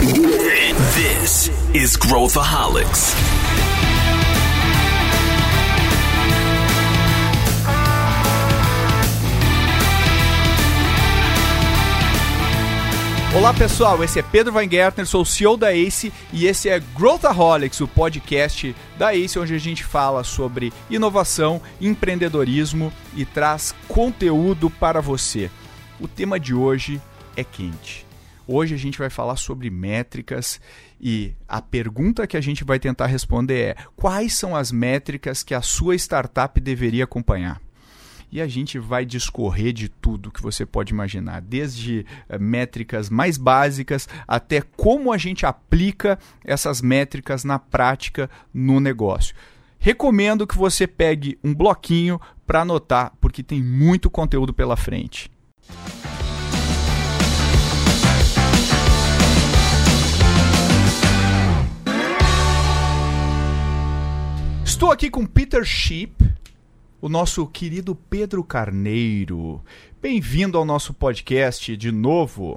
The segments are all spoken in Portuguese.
This is Growthaholics. Olá pessoal, esse é Pedro Weingärtner, sou o CEO da ACE e esse é Growthaholics, o podcast da ACE, onde a gente fala sobre inovação, empreendedorismo e traz conteúdo para você. O tema de hoje é quente. Hoje a gente vai falar sobre métricas e a pergunta que a gente vai tentar responder é: quais são as métricas que a sua startup deveria acompanhar? e a gente vai discorrer de tudo que você pode imaginar, desde uh, métricas mais básicas até como a gente aplica essas métricas na prática no negócio. Recomendo que você pegue um bloquinho para anotar, porque tem muito conteúdo pela frente. Estou aqui com Peter Sheep, o nosso querido Pedro Carneiro. Bem-vindo ao nosso podcast de novo.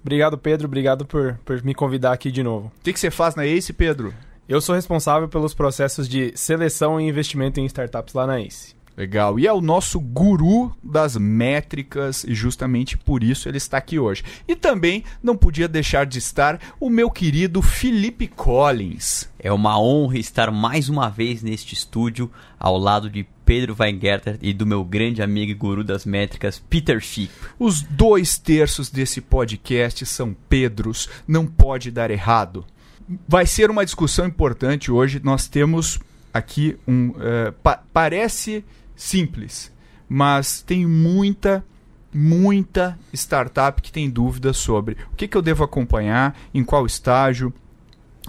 Obrigado, Pedro. Obrigado por, por me convidar aqui de novo. O que, que você faz na ACE, Pedro? Eu sou responsável pelos processos de seleção e investimento em startups lá na ACE. Legal. E é o nosso guru das métricas e justamente por isso ele está aqui hoje. E também não podia deixar de estar o meu querido Felipe Collins. É uma honra estar mais uma vez neste estúdio ao lado de Pedro Weingarter e do meu grande amigo e guru das métricas, Peter Schick. Os dois terços desse podcast são Pedros, não pode dar errado. Vai ser uma discussão importante hoje. Nós temos aqui um. Uh, pa parece simples, mas tem muita muita startup que tem dúvidas sobre o que, que eu devo acompanhar, em qual estágio,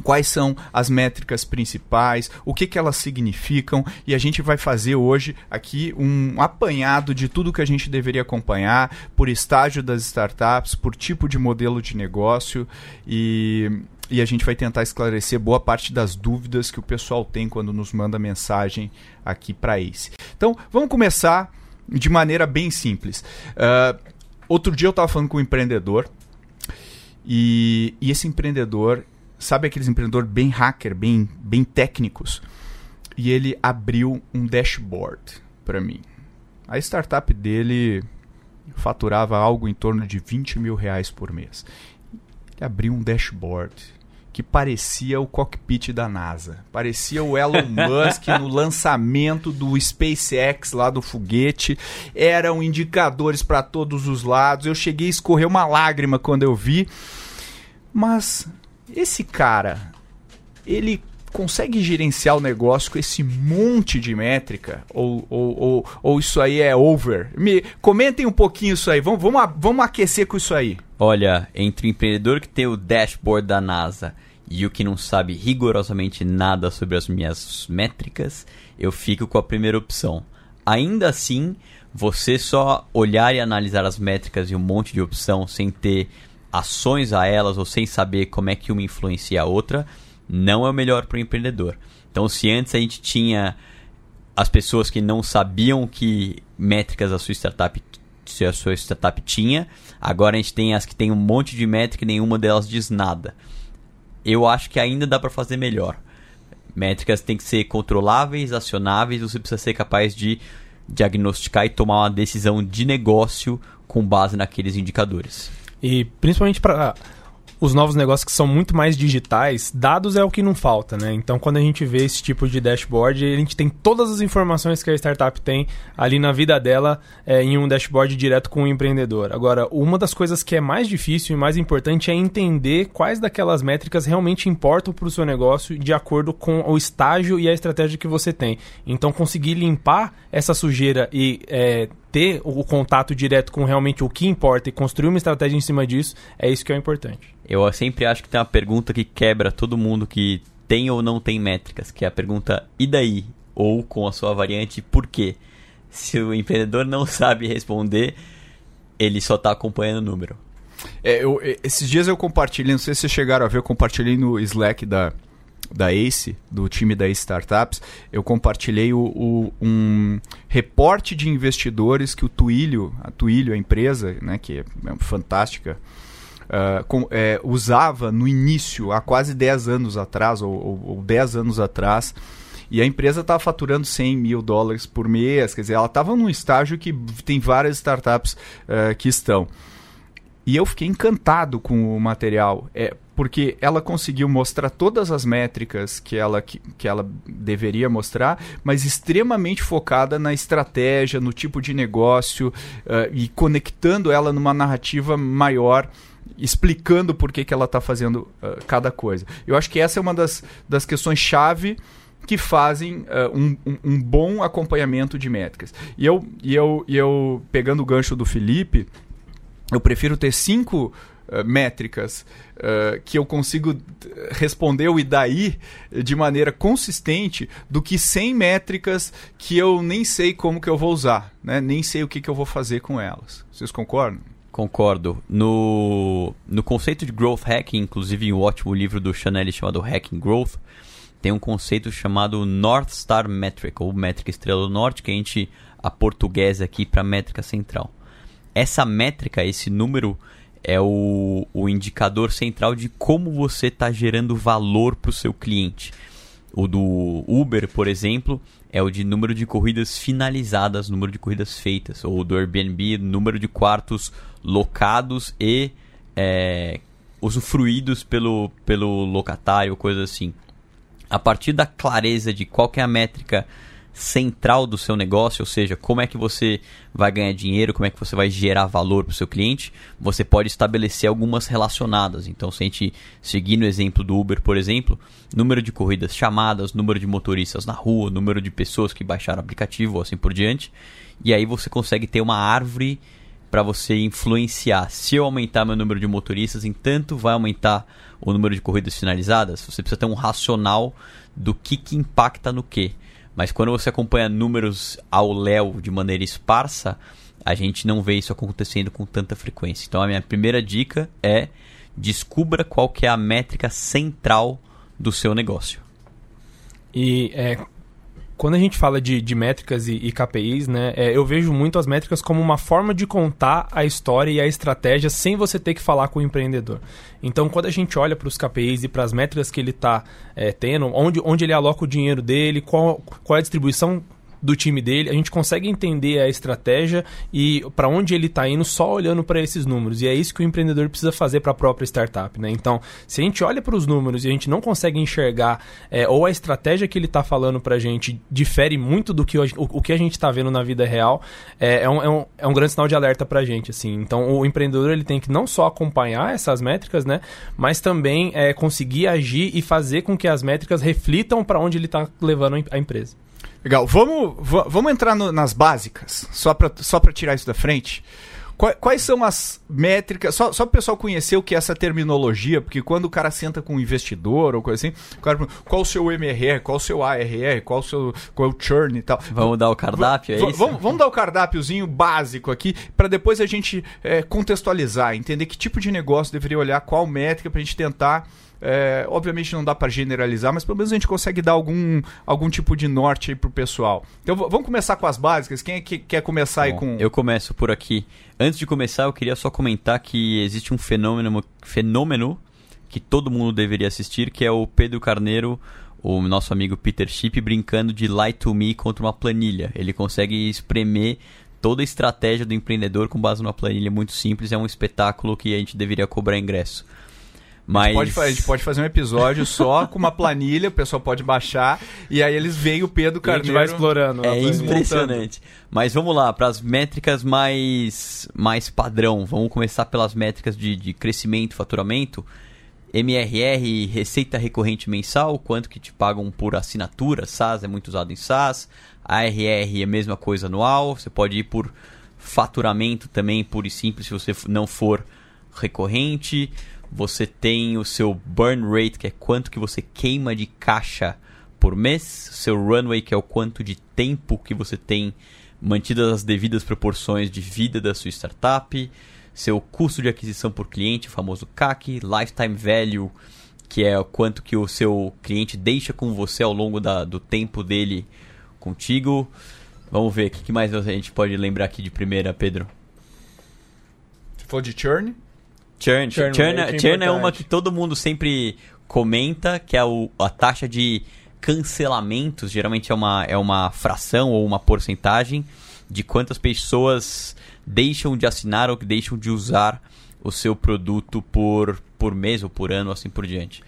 quais são as métricas principais, o que, que elas significam, e a gente vai fazer hoje aqui um apanhado de tudo que a gente deveria acompanhar por estágio das startups, por tipo de modelo de negócio e. E a gente vai tentar esclarecer boa parte das dúvidas que o pessoal tem quando nos manda mensagem aqui para Ace. Então, vamos começar de maneira bem simples. Uh, outro dia eu estava falando com um empreendedor e, e esse empreendedor sabe aqueles empreendedores bem hacker, bem, bem técnicos? E ele abriu um dashboard para mim. A startup dele faturava algo em torno de 20 mil reais por mês. Ele abriu um dashboard que parecia o cockpit da NASA. Parecia o Elon Musk no lançamento do SpaceX lá do foguete. Eram indicadores para todos os lados. Eu cheguei a escorrer uma lágrima quando eu vi. Mas esse cara, ele consegue gerenciar o negócio com esse monte de métrica? Ou, ou, ou, ou isso aí é over? Me comentem um pouquinho isso aí. Vamos, vamos, vamos aquecer com isso aí. Olha, entre o empreendedor que tem o dashboard da NASA e o que não sabe rigorosamente nada sobre as minhas métricas, eu fico com a primeira opção. Ainda assim, você só olhar e analisar as métricas e um monte de opção sem ter ações a elas ou sem saber como é que uma influencia a outra, não é o melhor para o empreendedor. Então, se antes a gente tinha as pessoas que não sabiam que métricas a sua startup se a sua startup tinha, agora a gente tem as que tem um monte de métrica e nenhuma delas diz nada. Eu acho que ainda dá para fazer melhor. Métricas têm que ser controláveis, acionáveis, você precisa ser capaz de diagnosticar e tomar uma decisão de negócio com base naqueles indicadores. E principalmente para os novos negócios que são muito mais digitais, dados é o que não falta, né? Então, quando a gente vê esse tipo de dashboard, a gente tem todas as informações que a startup tem ali na vida dela é, em um dashboard direto com o empreendedor. Agora, uma das coisas que é mais difícil e mais importante é entender quais daquelas métricas realmente importam para o seu negócio de acordo com o estágio e a estratégia que você tem. Então, conseguir limpar essa sujeira e é, ter o contato direto com realmente o que importa e construir uma estratégia em cima disso, é isso que é importante. Eu sempre acho que tem uma pergunta que quebra todo mundo que tem ou não tem métricas, que é a pergunta e daí? Ou com a sua variante por quê? Se o empreendedor não sabe responder, ele só está acompanhando o número. É, eu, esses dias eu compartilhei, não sei se vocês chegaram a ver, eu compartilhei no Slack da, da ACE, do time da ACE Startups, eu compartilhei o, o, um reporte de investidores que o Twilio, a Twilio, a empresa, né, que é, é fantástica, uh, com, é, usava no início, há quase 10 anos atrás, ou, ou, ou 10 anos atrás, e a empresa estava faturando 100 mil dólares por mês, quer dizer, ela estava num estágio que tem várias startups uh, que estão. E eu fiquei encantado com o material, é, porque ela conseguiu mostrar todas as métricas que ela, que, que ela deveria mostrar, mas extremamente focada na estratégia, no tipo de negócio uh, e conectando ela numa narrativa maior explicando por que, que ela está fazendo uh, cada coisa. Eu acho que essa é uma das, das questões chave que fazem uh, um, um, bom acompanhamento de métricas. E eu, e eu, e eu pegando o gancho do Felipe, eu prefiro ter cinco uh, métricas uh, que eu consigo responder e daí de maneira consistente do que 100 métricas que eu nem sei como que eu vou usar, né? nem sei o que, que eu vou fazer com elas. Vocês concordam? Concordo. No, no conceito de Growth Hacking, inclusive em um ótimo livro do Chanel chamado Hacking Growth, tem um conceito chamado North Star Metric, ou métrica estrela do norte, que a gente a portuguesa aqui para métrica central essa métrica, esse número, é o, o indicador central de como você está gerando valor para o seu cliente. O do Uber, por exemplo, é o de número de corridas finalizadas, número de corridas feitas. Ou do Airbnb, número de quartos locados e é, usufruídos pelo, pelo locatário, coisa assim. A partir da clareza de qual é a métrica central do seu negócio, ou seja, como é que você vai ganhar dinheiro, como é que você vai gerar valor para o seu cliente, você pode estabelecer algumas relacionadas. Então, se a gente seguir no exemplo do Uber, por exemplo, número de corridas chamadas, número de motoristas na rua, número de pessoas que baixaram o aplicativo, assim por diante, e aí você consegue ter uma árvore para você influenciar. Se eu aumentar meu número de motoristas, em tanto vai aumentar o número de corridas finalizadas. Você precisa ter um racional do que, que impacta no que. Mas quando você acompanha números ao léu de maneira esparsa, a gente não vê isso acontecendo com tanta frequência. Então a minha primeira dica é descubra qual que é a métrica central do seu negócio. E é, quando a gente fala de, de métricas e, e KPIs, né, é, eu vejo muito as métricas como uma forma de contar a história e a estratégia sem você ter que falar com o empreendedor. Então, quando a gente olha para os KPIs e para as métricas que ele está é, tendo, onde, onde ele aloca o dinheiro dele, qual, qual é a distribuição do time dele, a gente consegue entender a estratégia e para onde ele está indo só olhando para esses números. E é isso que o empreendedor precisa fazer para a própria startup. Né? Então, se a gente olha para os números e a gente não consegue enxergar, é, ou a estratégia que ele está falando para a gente difere muito do que o, o que a gente está vendo na vida real, é, é, um, é, um, é um grande sinal de alerta para a gente. Assim. Então, o empreendedor ele tem que não só acompanhar essas métricas, né, mas também é, conseguir agir e fazer com que as métricas reflitam para onde ele está levando a empresa. Legal. Vamos, vamos entrar no, nas básicas, só para só tirar isso da frente. Quais, quais são as métricas? Só, só para o pessoal conhecer o que é essa terminologia, porque quando o cara senta com um investidor ou coisa assim, o cara pergunta, qual o seu MRR, qual o seu ARR, qual o seu qual é o churn e tal. Vamos dar o cardápio, é isso? Vamos, vamos dar o cardápiozinho básico aqui, para depois a gente é, contextualizar, entender que tipo de negócio deveria olhar, qual métrica, para a gente tentar é, obviamente não dá para generalizar, mas pelo menos a gente consegue dar algum, algum tipo de norte aí pro pessoal. Então vamos começar com as básicas. Quem é que quer começar Bom, aí com. Eu começo por aqui. Antes de começar, eu queria só comentar que existe um fenômeno, fenômeno que todo mundo deveria assistir, que é o Pedro Carneiro o nosso amigo Peter Chip brincando de Lie to Me contra uma planilha. Ele consegue espremer toda a estratégia do empreendedor com base numa planilha muito simples. É um espetáculo que a gente deveria cobrar ingresso. Mas... A gente, pode, a, gente pode, fazer um episódio só com uma planilha, o pessoal pode baixar, e aí eles veem o Pedro Carneiro. E vai explorando. É impressionante. Mas vamos lá, para as métricas mais, mais padrão. Vamos começar pelas métricas de, de crescimento, faturamento. MRR, receita recorrente mensal, quanto que te pagam por assinatura, SaaS é muito usado em SaaS. ARR é a mesma coisa anual, você pode ir por faturamento também, puro e simples, se você não for recorrente. Você tem o seu burn rate, que é quanto que você queima de caixa por mês, seu runway, que é o quanto de tempo que você tem mantidas as devidas proporções de vida da sua startup, seu custo de aquisição por cliente, o famoso CAC, lifetime value, que é o quanto que o seu cliente deixa com você ao longo da, do tempo dele contigo. Vamos ver, o que mais a gente pode lembrar aqui de primeira, Pedro? Se for de churn? Churn, Churn churn, rate é churn é uma que todo mundo sempre comenta, que é o- a taxa de cancelamentos. Geralmente é uma, é uma fração ou uma porcentagem de quantas pessoas deixam de assinar ou que deixam de usar o seu produto por, por mês ou por ano, assim por diante.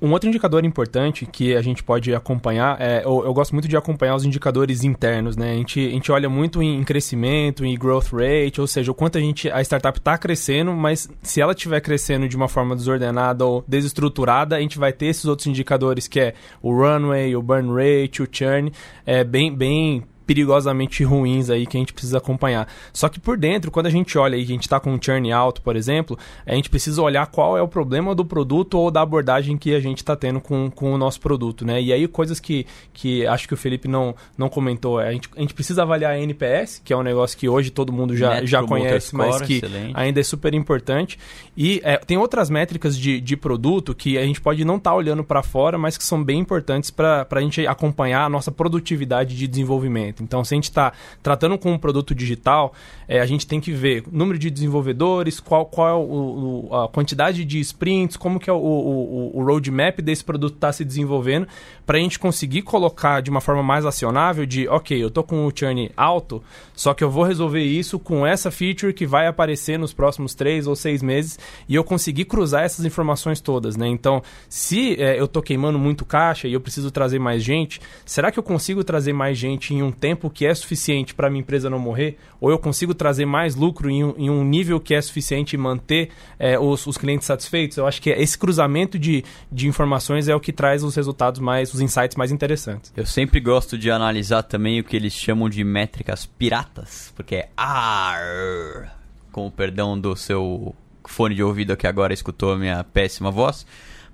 Um outro indicador importante que a gente pode acompanhar, é, eu, eu gosto muito de acompanhar os indicadores internos, né? A gente, a gente olha muito em crescimento, em growth rate, ou seja, o quanto a, gente, a startup está crescendo, mas se ela estiver crescendo de uma forma desordenada ou desestruturada, a gente vai ter esses outros indicadores que é o runway, o burn rate, o churn, é bem, bem perigosamente ruins aí que a gente precisa acompanhar. Só que por dentro, quando a gente olha e a gente está com um churn alto, por exemplo, a gente precisa olhar qual é o problema do produto ou da abordagem que a gente está tendo com, com o nosso produto, né? E aí coisas que, que acho que o Felipe não, não comentou, é, a gente, a gente precisa avaliar a NPS, que é um negócio que hoje todo mundo já, Net já conhece, mas Score, que excelente. ainda é super importante. E é, tem outras métricas de, de produto que a gente pode não estar olhando para fora, mas que são bem importantes para a gente acompanhar a nossa produtividade de desenvolvimento. Então, se a gente está tratando com um produto digital, é, a gente tem que ver o número de desenvolvedores, qual, qual é o, o- a quantidade de sprints, como que é o, o, o roadmap desse produto está se desenvolvendo, para a gente conseguir colocar de uma forma mais acionável de, ok, eu estou com o churn alto, só que eu vou resolver isso com essa feature que vai aparecer nos próximos três ou seis meses e eu conseguir cruzar essas informações todas, né? Então, se é, eu estou queimando muito caixa e eu preciso trazer mais gente, será que eu consigo trazer mais gente em um tempo que é suficiente para minha empresa não morrer? Ou eu consigo trazer mais lucro em um, em um nível que é suficiente e manter é, os, os clientes satisfeitos? Eu acho que esse cruzamento de, de informações é o que traz os resultados mais, os insights mais interessantes. Eu sempre gosto de analisar também o que eles chamam de métricas piratas, porque é AR, com o perdão do seu fone de ouvido que agora escutou a minha péssima voz,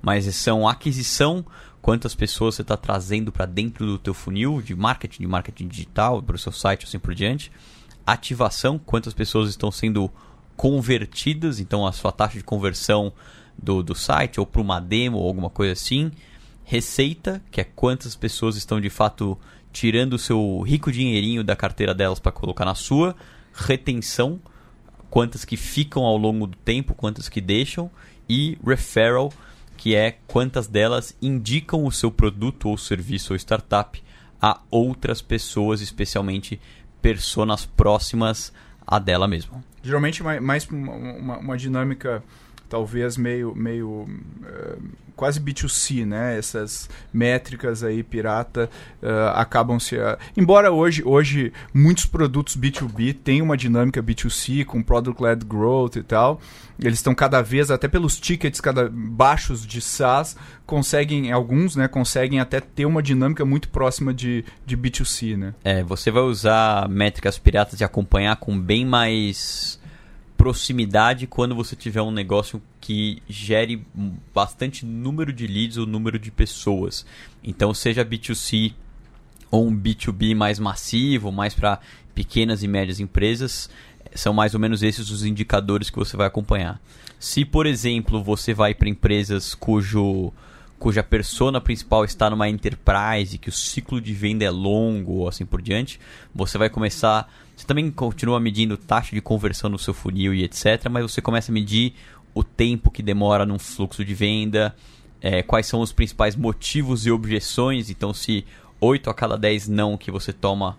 mas são aquisição, quantas pessoas você está trazendo para dentro do teu funil de marketing, de marketing digital, para o seu site assim por diante, ativação, quantas pessoas estão sendo convertidas, então a sua taxa de conversão do, do site ou para uma demo ou alguma coisa assim, receita, que é quantas pessoas estão de fato tirando o seu rico dinheirinho da carteira delas para colocar na sua, retenção, quantas que ficam ao longo do tempo, quantas que deixam, e referral, que é quantas delas indicam o seu produto ou serviço ou startup a outras pessoas, especialmente personas próximas a dela mesma. Geralmente mais, mais uma, uma- uma dinâmica talvez meio, meio eh, quase B2C, né? Essas métricas aí pirata eh, acabam se... ah, embora hoje, hoje muitos produtos B2B têm uma dinâmica B2C com Product-Led Growth e tal, eles estão cada vez, até pelos tickets cada baixos de SaaS, conseguem, alguns, né? Conseguem até ter uma dinâmica muito próxima de, de B2C, né? É, você vai usar métricas piratas e acompanhar com bem mais proximidade quando você tiver um negócio que gere bastante número de leads ou número de pessoas. Então, seja B2C ou um B2B mais massivo, mais para pequenas e médias empresas, são mais ou menos esses os indicadores que você vai acompanhar. Se, por exemplo, você vai para empresas cujo cuja persona principal está numa enterprise, que o ciclo de venda é longo ou assim por diante, você vai começar. Você também continua medindo taxa de conversão no seu funil e etc., mas você começa a medir o tempo que demora num fluxo de venda, é, quais são os principais motivos e objeções. Então, se 8 a cada 10 não que você toma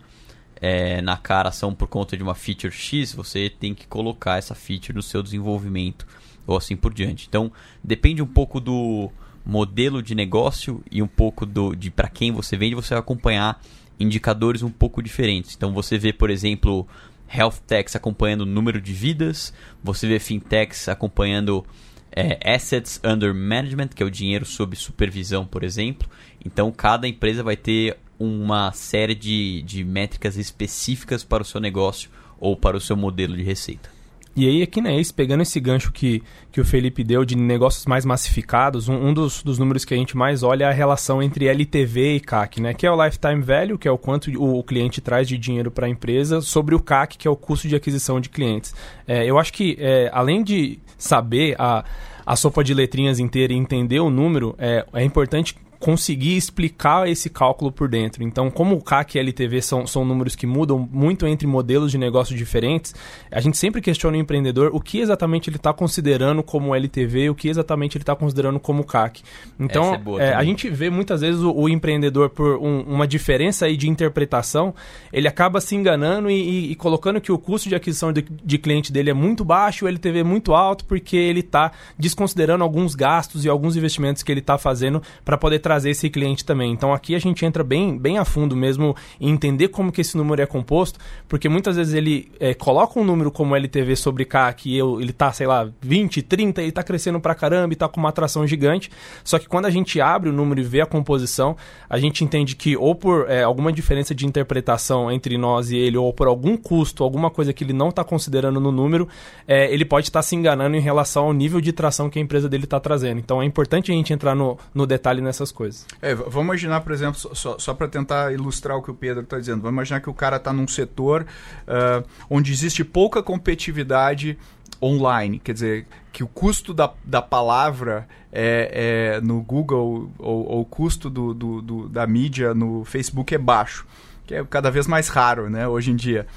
é, na cara são por conta de uma feature X, você tem que colocar essa feature no seu desenvolvimento ou assim por diante. Então, depende um pouco do modelo de negócio e um pouco do, de para quem você vende, você vai acompanhar indicadores um pouco diferentes. Então, você vê, por exemplo, health techs acompanhando o número de vidas, você vê fintechs acompanhando é, assets under management, que é o dinheiro sob supervisão, por exemplo. Então, cada empresa vai ter uma série de, de métricas específicas para o seu negócio ou para o seu modelo de receita. E aí, aqui na Ace, pegando esse gancho que, que o Felipe deu de negócios mais massificados, um, um dos, dos números que a gente mais olha é a relação entre LTV e CAC, né? Que é o Lifetime Value, que é o quanto o, o cliente traz de dinheiro para a empresa, sobre o CAC, que é o custo de aquisição de clientes. É, eu acho que, é, além de saber a a sopa de letrinhas inteira e entender o número, é, é importante conseguir explicar esse cálculo por dentro. Então, como o CAC e LTV são, são números que mudam muito entre modelos de negócio diferentes, a gente sempre questiona o empreendedor o que exatamente ele está considerando como LTV, o que exatamente ele está considerando como CAC. Então, é boa é, a gente vê muitas vezes o, o empreendedor, por um- uma diferença aí de interpretação, ele acaba se enganando e, e- e colocando que o custo de aquisição de, de cliente dele é muito baixo, o LTV é muito alto, porque ele está desconsiderando alguns gastos e alguns investimentos que ele está fazendo para poder trazer esse cliente também. Então aqui a gente entra bem, bem a fundo mesmo em entender como que esse número é composto, porque muitas vezes ele é, coloca um número como LTV sobre CAC e eu, ele tá, sei lá, 20, 30, ele tá crescendo pra caramba e tá com uma atração gigante. Só que quando a gente abre o número e vê a composição, a gente entende que ou por é, alguma diferença de interpretação entre nós e ele, ou por algum custo, alguma coisa que ele não está considerando no número, é, ele pode estar se enganando em relação ao nível de tração que a empresa dele está trazendo. Então é importante a gente entrar no, no detalhe nessas coisas. É, v- vamos imaginar, por exemplo, só- só, para tentar ilustrar o que o Pedro está dizendo, vamos imaginar que o cara está num setor ah, onde existe pouca competitividade online, quer dizer, que o custo da, da palavra é, é no Google ou, ou o custo do, do- do- da mídia no Facebook é baixo, que é cada vez mais raro, né, hoje em dia.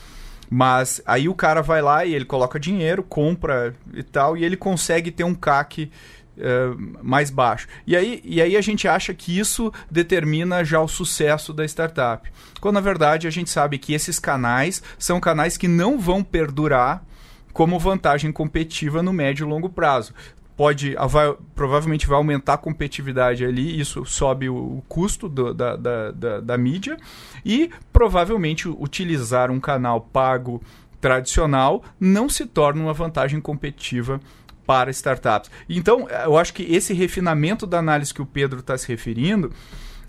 Mas aí o cara vai lá e ele coloca dinheiro, compra e tal, e ele consegue ter um CAC eh, mais baixo. E aí, e aí a gente acha que isso determina já o sucesso da startup. Quando na verdade a gente sabe que esses canais são canais que não vão perdurar como vantagem competitiva no médio e longo prazo. Pode, vai- provavelmente vai aumentar a competitividade ali, isso sobe o, o custo do- da, da, da, da mídia, e provavelmente utilizar um canal pago tradicional não se torna uma vantagem competitiva para startups. Então, eu acho que esse refinamento da análise que o Pedro está se referindo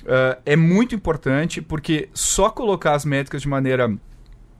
eh, é muito importante, porque só colocar as métricas de maneira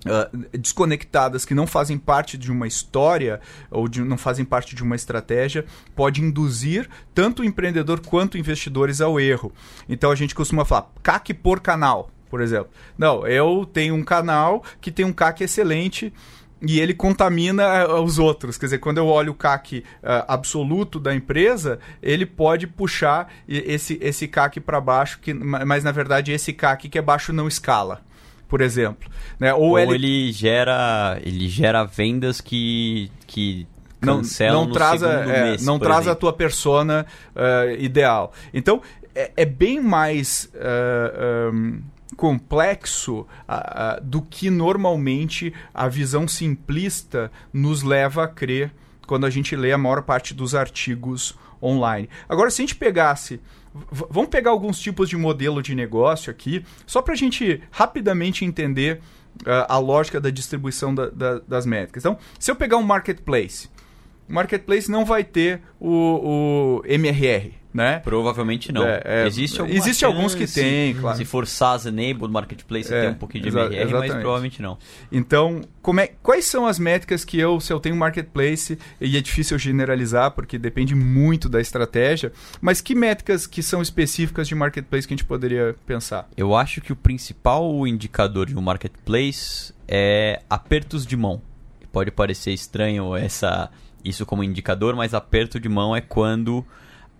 ah, desconectadas que não fazem parte de uma história ou de- não fazem parte de uma estratégia pode induzir tanto o empreendedor quanto investidores ao erro. Então a gente costuma falar CAC por canal, por exemplo. Não, eu tenho um canal que tem um CAC excelente e ele contamina ah, os outros. Quer dizer, quando eu olho o CAC ah, absoluto da empresa, ele pode puxar esse, esse CAC para baixo, que, ma- mas na verdade esse CAC que é baixo não escala, por exemplo. Né? Ou, Ou ele, ele gera, ele gera vendas que, que não, não traz, a, é, mês, não traz a exemplo. tua persona eh, ideal. Então, é, é bem mais eh, um, complexo do que normalmente a visão simplista nos leva a crer quando a gente lê a maior parte dos artigos online. Agora, se a gente pegasse. Vamos pegar alguns tipos de modelo de negócio aqui, só para a gente rapidamente entender ah, a lógica da distribuição da- da- das métricas. Então, se eu pegar um marketplace, o marketplace não vai ter o, o MRR, né? Provavelmente não. É, é, existe existe alguns que tem, claro. Se for SaaS enabled marketplace, É, tem um pouquinho de MRR, mas provavelmente não. Então, como é, quais são as métricas que eu, se eu tenho um marketplace, e é difícil generalizar, porque depende muito da estratégia, mas que métricas que são específicas de marketplace que a gente poderia pensar? Eu acho que o principal indicador de um marketplace é apertos de mão. Pode parecer estranho essa isso como indicador, mas aperto de mão é quando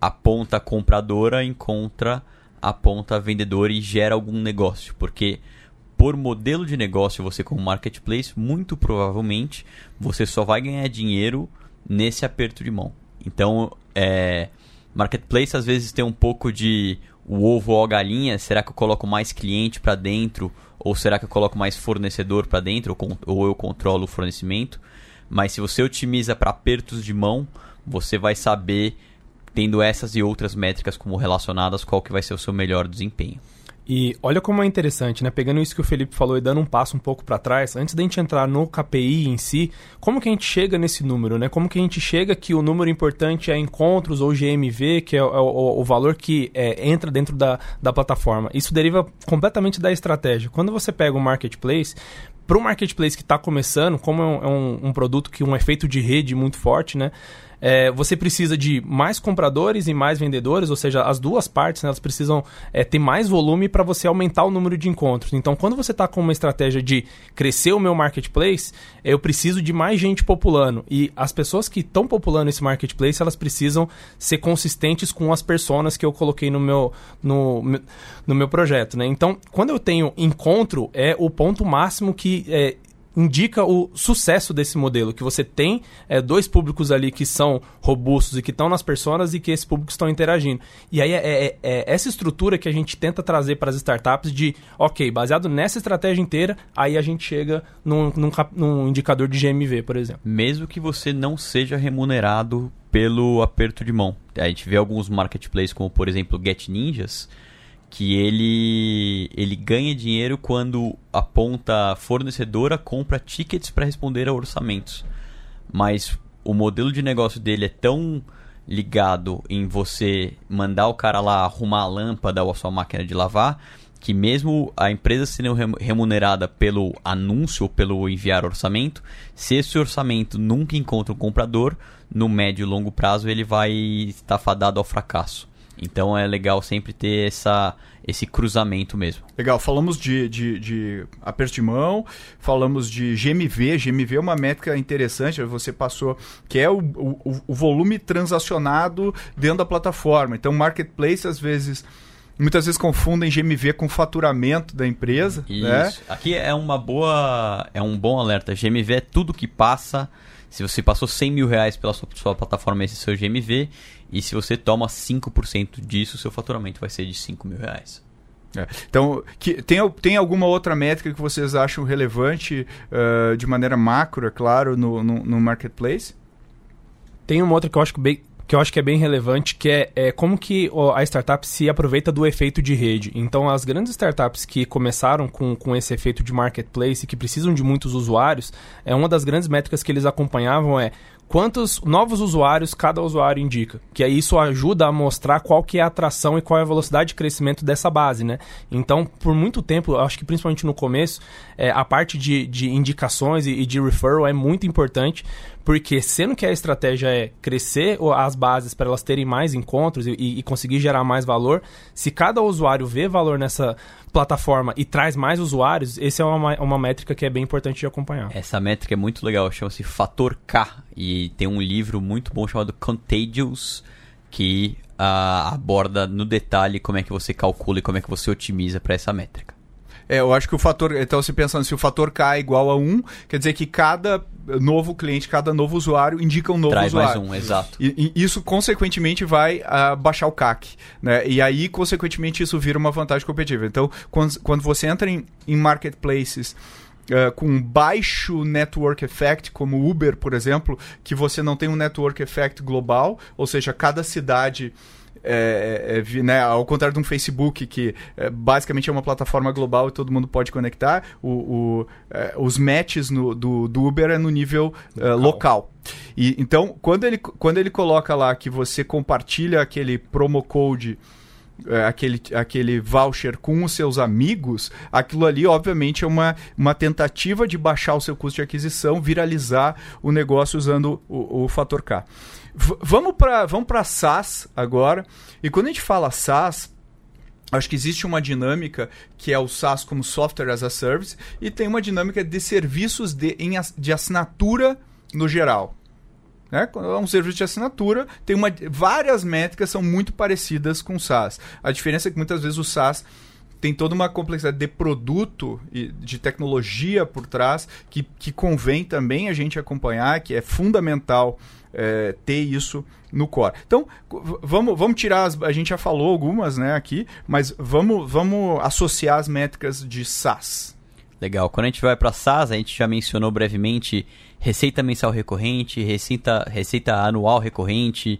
a ponta compradora encontra a ponta vendedora e gera algum negócio, porque por modelo de negócio você como marketplace, muito provavelmente você só vai ganhar dinheiro nesse aperto de mão. Então, é, marketplace às vezes tem um pouco de o ovo ou a galinha, será que eu coloco mais cliente para dentro ou será que eu coloco mais fornecedor para dentro ou, ou eu controlo o fornecimento? Mas se você otimiza para apertos de mão, você vai saber tendo essas e outras métricas como relacionadas qual que vai ser o seu melhor desempenho. E olha como é interessante, né? Pegando isso que o Felipe falou e dando um passo um pouco para trás, antes da gente entrar no KPI em si, como que a gente chega nesse número, né? Como que a gente chega que o número importante é encontros ou GMV, que é, o- é o, o valor que é, entra dentro da, da plataforma. Isso deriva completamente da estratégia. Quando você pega um marketplace, para o marketplace que está começando, como é um, é um- um produto que um efeito de rede muito forte, né? É, você precisa de mais compradores e mais vendedores, ou seja, as duas partes né, elas precisam é, ter mais volume para você aumentar o número de encontros. Então, quando você está com uma estratégia de crescer o meu marketplace, eu preciso de mais gente populando. E as pessoas que estão populando esse marketplace, elas precisam ser consistentes com as personas que eu coloquei no meu, no, no meu projeto. Né? Então, quando eu tenho encontro, é o ponto máximo que é, indica o sucesso desse modelo, que você tem é, dois públicos ali que são robustos e que estão nas personas e que esses públicos estão interagindo. E aí é, é, é essa estrutura que a gente tenta trazer para as startups de, ok, baseado nessa estratégia inteira, aí a gente chega num, num, num indicador de GMV, por exemplo. Mesmo que você não seja remunerado pelo aperto de mão. A gente vê alguns marketplaces como, por exemplo, Get Ninjas, que ele ele ganha dinheiro quando a ponta fornecedora compra tickets para responder a orçamentos. Mas o modelo de negócio dele é tão ligado em você mandar o cara lá arrumar a lâmpada ou a sua máquina de lavar, que mesmo a empresa sendo remunerada pelo anúncio ou pelo enviar orçamento, se esse orçamento nunca encontra um comprador, no médio e longo prazo ele vai estar fadado ao fracasso. Então é legal sempre ter essa, esse cruzamento mesmo. Legal, falamos de, de, de aperto de mão, falamos de GMV. GMV é uma métrica interessante, você passou, que é o, o, o volume transacionado dentro da plataforma. Então, marketplace, às vezes muitas vezes confundem GMV com faturamento da empresa. Isso. Né? Aqui é uma boa. É um bom alerta. GMV é tudo que passa. Se você passou 100 mil reais pela sua, sua plataforma, esse é seu GMV. E se você toma 5% disso, seu faturamento vai ser de 5 mil reais. É. Então, que, tem, tem alguma outra métrica que vocês acham relevante uh, de maneira macro, é claro, no, no, no, marketplace? Tem uma outra que eu acho que, bem, que eu acho que é bem relevante, que é, é como que a startup se aproveita do efeito de rede. Então, as grandes startups que começaram com, com esse efeito de marketplace e que precisam de muitos usuários, é uma das grandes métricas que eles acompanhavam é quantos novos usuários cada usuário indica. Que aí isso ajuda a mostrar qual que é a atração e qual é a velocidade de crescimento dessa base, né? Então, por muito tempo, acho que principalmente no começo, é, a parte de, de indicações e, e de referral é muito importante, porque sendo que a estratégia é crescer as bases para elas terem mais encontros e, e, conseguir gerar mais valor, se cada usuário vê valor nessa plataforma e traz mais usuários, essa é uma, uma métrica que é bem importante de acompanhar. Essa métrica é muito legal, chama-se Fator K e tem um livro muito bom chamado Contagious que uh, aborda no detalhe como é que você calcula e como é que você otimiza para essa métrica. É, eu acho que o fator. Então, se pensando, se o fator K é igual a 1, quer dizer que cada novo cliente, cada novo usuário indica um novo Traz usuário. mais um, exato. E, e isso, consequentemente, vai uh, baixar o CAC. Né? E aí, consequentemente, isso vira uma vantagem competitiva. Então, quando, quando você entra em, em marketplaces. Uh, com baixo network effect, como Uber, por exemplo, que você não tem um network effect global, ou seja, cada cidade é, é, é né, ao contrário de um Facebook, que é, basicamente é uma plataforma global e todo mundo pode conectar, o, o é, os matches no, do, do, Uber é no nível é, local. local. E, então, quando ele, quando ele coloca lá que você compartilha aquele promo code aquele, aquele voucher com os seus amigos, aquilo ali, obviamente, é uma, uma tentativa de baixar o seu custo de aquisição, viralizar o negócio usando o, o fator K. Vamos para vamos SaaS agora. E quando a gente fala SaaS, Acho que existe uma dinâmica que é o SaaS como Software as a Service e tem uma dinâmica de serviços de, em, de assinatura no geral. Né? Quando é um serviço de assinatura, tem uma, várias métricas são muito parecidas com o SaaS. A diferença é que muitas vezes o SaaS tem toda uma complexidade de produto e de tecnologia por trás que, que convém também a gente acompanhar, que é fundamental é, ter isso no core. Então, vamos, vamos tirar, as, a gente já falou algumas né, aqui, mas vamos, vamos associar as métricas de SaaS. Legal. Quando a gente vai para SaaS, a gente já mencionou brevemente receita mensal recorrente, receita, receita anual recorrente.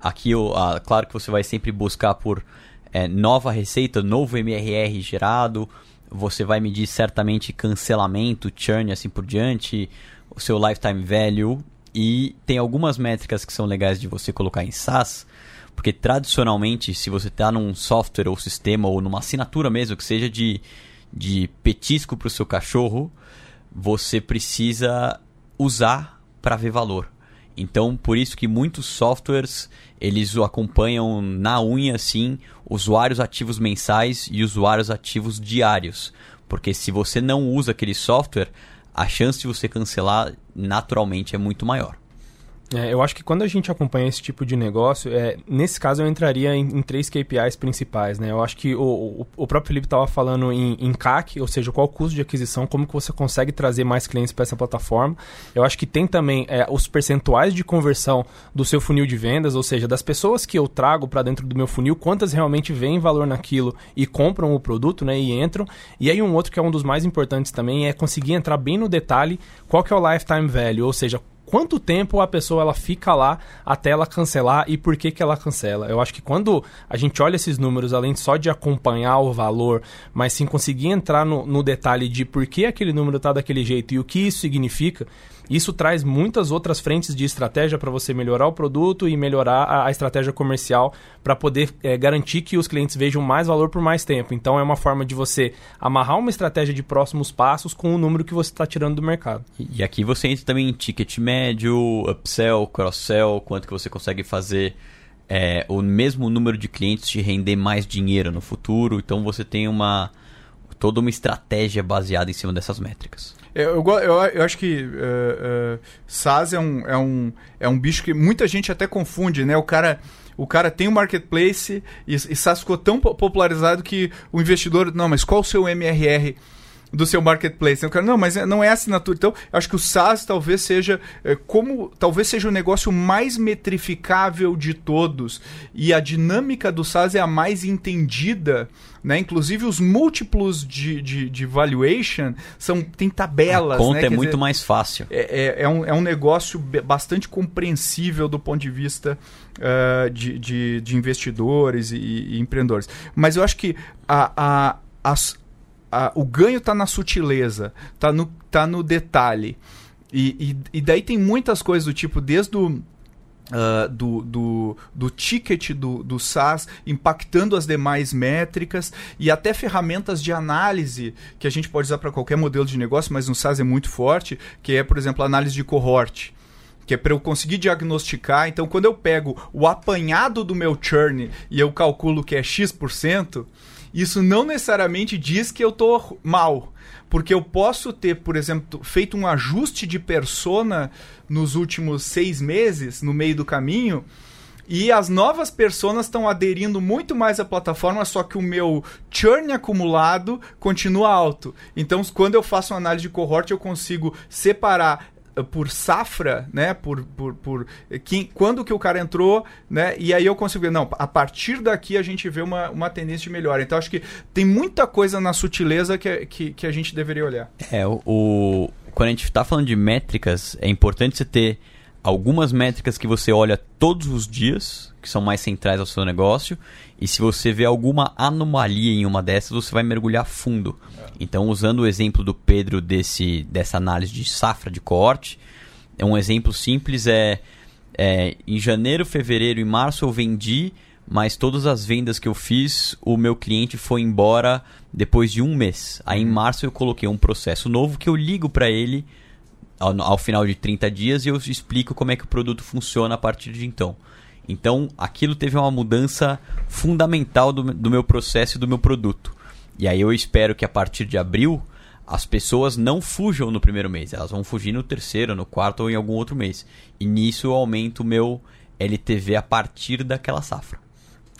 Aqui, a, claro que você vai sempre buscar por é, nova receita, novo MRR gerado. Você vai medir certamente cancelamento, churn, assim por diante, o seu lifetime value. E tem algumas métricas que são legais de você colocar em SaaS, porque tradicionalmente, se você está num software ou sistema ou numa assinatura mesmo, que seja de, de petisco para o seu cachorro, você precisa usar para ver valor. Então, por isso que muitos softwares, eles o acompanham na unha, assim, usuários ativos mensais e usuários ativos diários. Porque se você não usa aquele software, a chance de você cancelar naturalmente é muito maior. É, eu acho que quando a gente acompanha esse tipo de negócio, é, nesse caso eu entraria em, em, três KPIs principais. Né? Eu acho que o, o, o próprio Felipe estava falando em, em, CAC, ou seja, qual o custo de aquisição, como que você consegue trazer mais clientes para essa plataforma. Eu acho que tem também é, os percentuais de conversão do seu funil de vendas, ou seja, das pessoas que eu trago para dentro do meu funil, quantas realmente veem valor naquilo e compram o produto né, e entram. E aí um outro que é um dos mais importantes também é conseguir entrar bem no detalhe qual que é o lifetime value, ou seja, quanto tempo a pessoa ela fica lá até ela cancelar e por que, que ela cancela. Eu acho que quando a gente olha esses números, além só de acompanhar o valor, mas sim conseguir entrar no, no detalhe de por que aquele número está daquele jeito e o que isso significa, isso traz muitas outras frentes de estratégia para você melhorar o produto e melhorar a, a estratégia comercial para poder é, garantir que os clientes vejam mais valor por mais tempo. Então é uma forma de você amarrar uma estratégia de próximos passos com o número que você está tirando do mercado. E aqui você entra também em ticket médio, upsell, cross-sell, quanto que você consegue fazer é, o mesmo número de clientes te render mais dinheiro no futuro. Então você tem uma toda uma estratégia baseada em cima dessas métricas. Eu, eu, eu acho que uh, uh, SaaS é um, é, um, é um bicho que muita gente até confunde, né? O cara o cara tem um marketplace e, e SaaS ficou tão popularizado que o investidor, não, mas qual o seu MRR do seu marketplace. Eu quero, não, mas não é assinatura. Então, eu acho que o SaaS talvez seja é, como talvez seja o negócio mais metrificável de todos. E a dinâmica do SaaS é a mais entendida. Né? Inclusive os múltiplos de, de, de valuation são, tem tabelas. A conta né? é Quer muito dizer, mais fácil. É, é, é, um, é um negócio bastante compreensível do ponto de vista uh, de, de, de, investidores e, e, empreendedores. Mas eu acho que a, a, as, a, o ganho está na sutileza, está no, tá no detalhe. E, e, e, daí tem muitas coisas do tipo, desde o. Uh, do, do, do ticket do, do SaaS impactando as demais métricas e até ferramentas de análise que a gente pode usar para qualquer modelo de negócio, mas no SaaS é muito forte, que é, por exemplo, análise de cohort que é para eu conseguir diagnosticar. Então, quando eu pego o apanhado do meu churn e eu calculo que é X%, isso não necessariamente diz que eu tô mal. Porque eu posso ter, por exemplo, feito um ajuste de persona nos últimos seis meses, no meio do caminho, e as novas personas estão aderindo muito mais à plataforma, só que o meu churn acumulado continua alto. Então, quando eu faço uma análise de cohort, eu consigo separar por safra, né? Por, por, por quem, quando que o cara entrou, né? E aí eu consigo ver, não, a partir daqui a gente vê uma, uma tendência de melhora. Então acho que tem muita coisa na sutileza que, que, que a gente deveria olhar. É, o, o quando a gente está falando de métricas, é importante você ter algumas métricas que você olha todos os dias, que são mais centrais ao seu negócio, e se você vê alguma anomalia em uma dessas, você vai mergulhar fundo. É. Então, usando o exemplo do Pedro desse, dessa análise de safra de corte, é um exemplo simples é, é em janeiro, fevereiro e março eu vendi, mas todas as vendas que eu fiz, o meu cliente foi embora depois de um mês. Aí em uhum. março eu coloquei um processo novo que eu ligo para ele ao, ao, final de 30 dias e eu explico como é que o produto funciona a partir de então. Então, aquilo teve uma mudança fundamental do, do meu processo e do meu produto. E aí eu espero que a partir de abril as pessoas não fujam no primeiro mês, elas vão fugir no terceiro, no quarto ou em algum outro mês. E nisso eu aumento o meu LTV a partir daquela safra.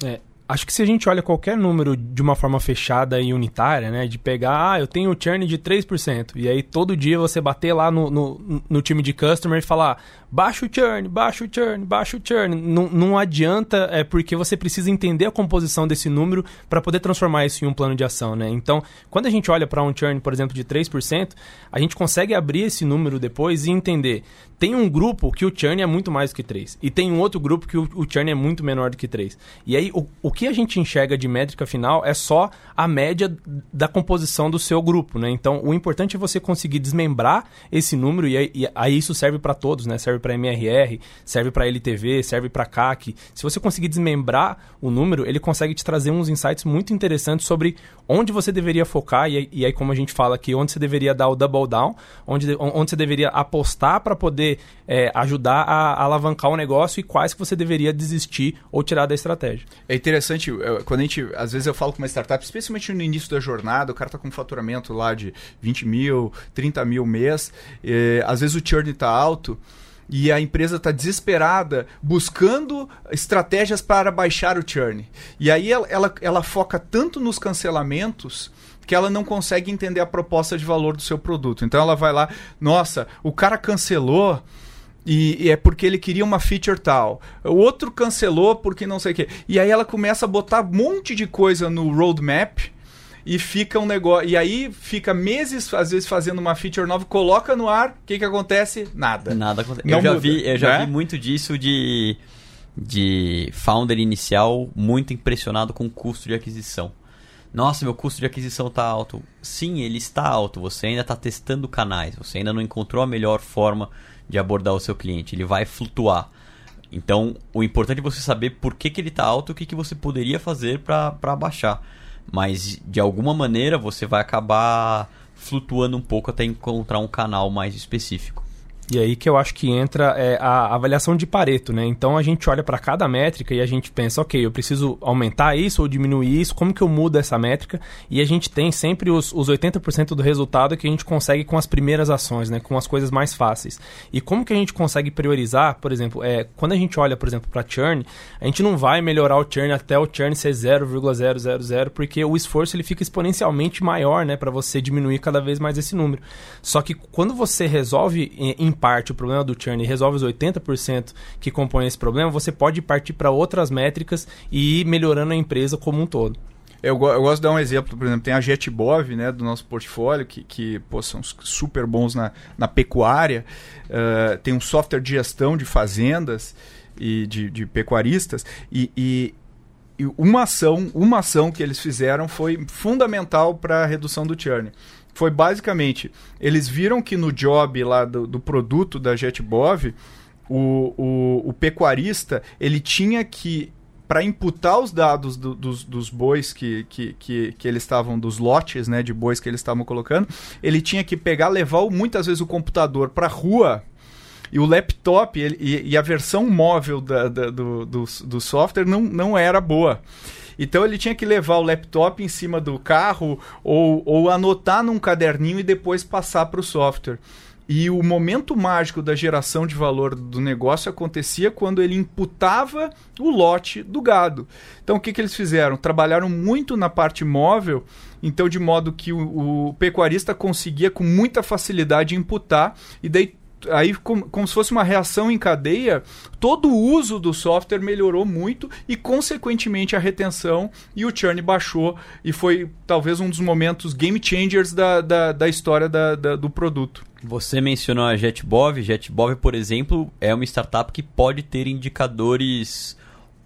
É, Acho que se a gente olha qualquer número de uma forma fechada e unitária, né? De pegar, ah, eu tenho churn de 3%. E aí todo dia você bater lá no, no, no time de customer e falar, baixa o churn, baixa o churn, baixa o churn. Não, não adianta, é porque você precisa entender a composição desse número para poder transformar isso em um plano de ação, né? Então, quando a gente olha para um churn, por exemplo, de 3%, a gente consegue abrir esse número depois e entender. Tem um grupo que o churn é muito mais do que 3. E tem um outro grupo que o, o churn é muito menor do que 3. E aí, o, o que a gente enxerga de métrica final é só a média da composição do seu grupo, né? Então, o importante é você conseguir desmembrar esse número e aí, e aí isso serve para todos, né? Serve para MRR, serve para LTV, serve para CAC. Se você conseguir desmembrar o número, ele consegue te trazer uns insights muito interessantes sobre onde você deveria focar e, e aí como a gente fala aqui, onde você deveria dar o double down, onde, onde você deveria apostar para poder poder é, ajudar a, alavancar o negócio e quais que você deveria desistir ou tirar da estratégia. É interessante, quando a gente, às vezes eu falo com uma startup, especialmente no início da jornada, o cara está com um faturamento lá de 20 mil, 30 mil mês, e, às vezes o churn está alto, e a empresa está desesperada buscando estratégias para baixar o churn. E aí ela, ela, ela foca tanto nos cancelamentos que ela não consegue entender a proposta de valor do seu produto. Então ela vai lá, nossa, o cara cancelou. E, e, é porque ele queria uma feature tal. O outro cancelou porque não sei o quê. E aí ela começa a botar um monte de coisa no roadmap e fica um negócio. E aí fica meses, às vezes, fazendo uma feature nova, coloca no ar, o que, que acontece? Nada. Nada acontece. eu já, muda, vi, eu já né? vi muito disso de, de founder inicial muito impressionado com o custo de aquisição. Nossa, meu custo de aquisição está alto. Sim, ele está alto. Você ainda está testando canais. Você ainda não encontrou a melhor forma de abordar o seu cliente. Ele vai flutuar. Então, o importante é você saber por que, que ele está alto o que, que você poderia fazer para abaixar. Mas, de alguma maneira, você vai acabar flutuando um pouco até encontrar um canal mais específico. E aí que eu acho que entra é, a avaliação de Pareto, né? Então a gente olha para cada métrica e a gente pensa, ok, eu preciso aumentar isso ou diminuir isso, como que eu mudo essa métrica? E a gente tem sempre os, os 80% do resultado que a gente consegue com as primeiras ações, né? Com as coisas mais fáceis. E como que a gente consegue priorizar, por exemplo, é, quando a gente olha, por exemplo, para churn, a gente não vai melhorar o churn até o churn ser 0,000, porque o esforço ele fica exponencialmente maior, né? Para você diminuir cada vez mais esse número. Só que quando você resolve em parte o problema do churn e resolve os 80% que compõem esse problema, você pode partir para outras métricas e ir melhorando a empresa como um todo. Eu, eu, gosto de dar um exemplo, por exemplo, tem a JetBov, né, do nosso portfólio, que, que pô, são super bons na, na pecuária, uh, tem um software de gestão de fazendas e de, de pecuaristas, e, e, e, uma, ação, uma ação que eles fizeram foi fundamental para a redução do churn foi basicamente, eles viram que no job lá do, do produto da JetBov, o, o, o, pecuarista ele tinha que para imputar os dados do, dos, dos bois que, que, que, que eles estavam, dos lotes né, de bois que eles estavam colocando, ele tinha que pegar, levar muitas vezes o computador para a rua e o laptop e, e, a versão móvel da, da, do, do, do software não, não era boa. Então ele tinha que levar o laptop em cima do carro ou, ou anotar num caderninho e depois passar para o software. E o momento mágico da geração de valor do negócio acontecia quando ele imputava o lote do gado. Então o que, que eles fizeram? Trabalharam muito na parte móvel, então de modo que o, o pecuarista conseguia com muita facilidade imputar, e daí aí como, como se fosse uma reação em cadeia, todo o uso do software melhorou muito e, consequentemente, a retenção e o churn baixou e foi talvez um dos momentos game changers da, da, da história da, da, do produto. Você mencionou a JetBov. JetBov, por exemplo, é uma startup que pode ter indicadores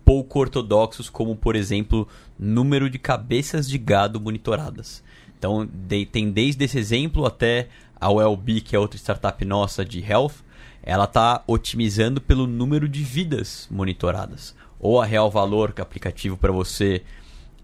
pouco ortodoxos, como, por exemplo, número de cabeças de gado monitoradas. Então, de, tem desde esse exemplo até a Wellbe, que é outra startup nossa de health, ela está otimizando pelo número de vidas monitoradas. Ou a Real Valor, que é aplicativo para você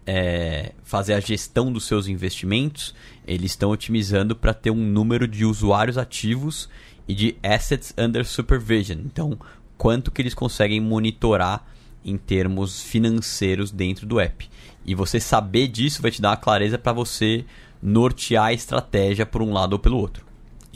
é, fazer a gestão dos seus investimentos, eles estão otimizando para ter um número de usuários ativos e de assets under supervision. Então, quanto que eles conseguem monitorar em termos financeiros dentro do app. E você saber disso vai te dar uma clareza para você nortear a estratégia por um lado ou pelo outro.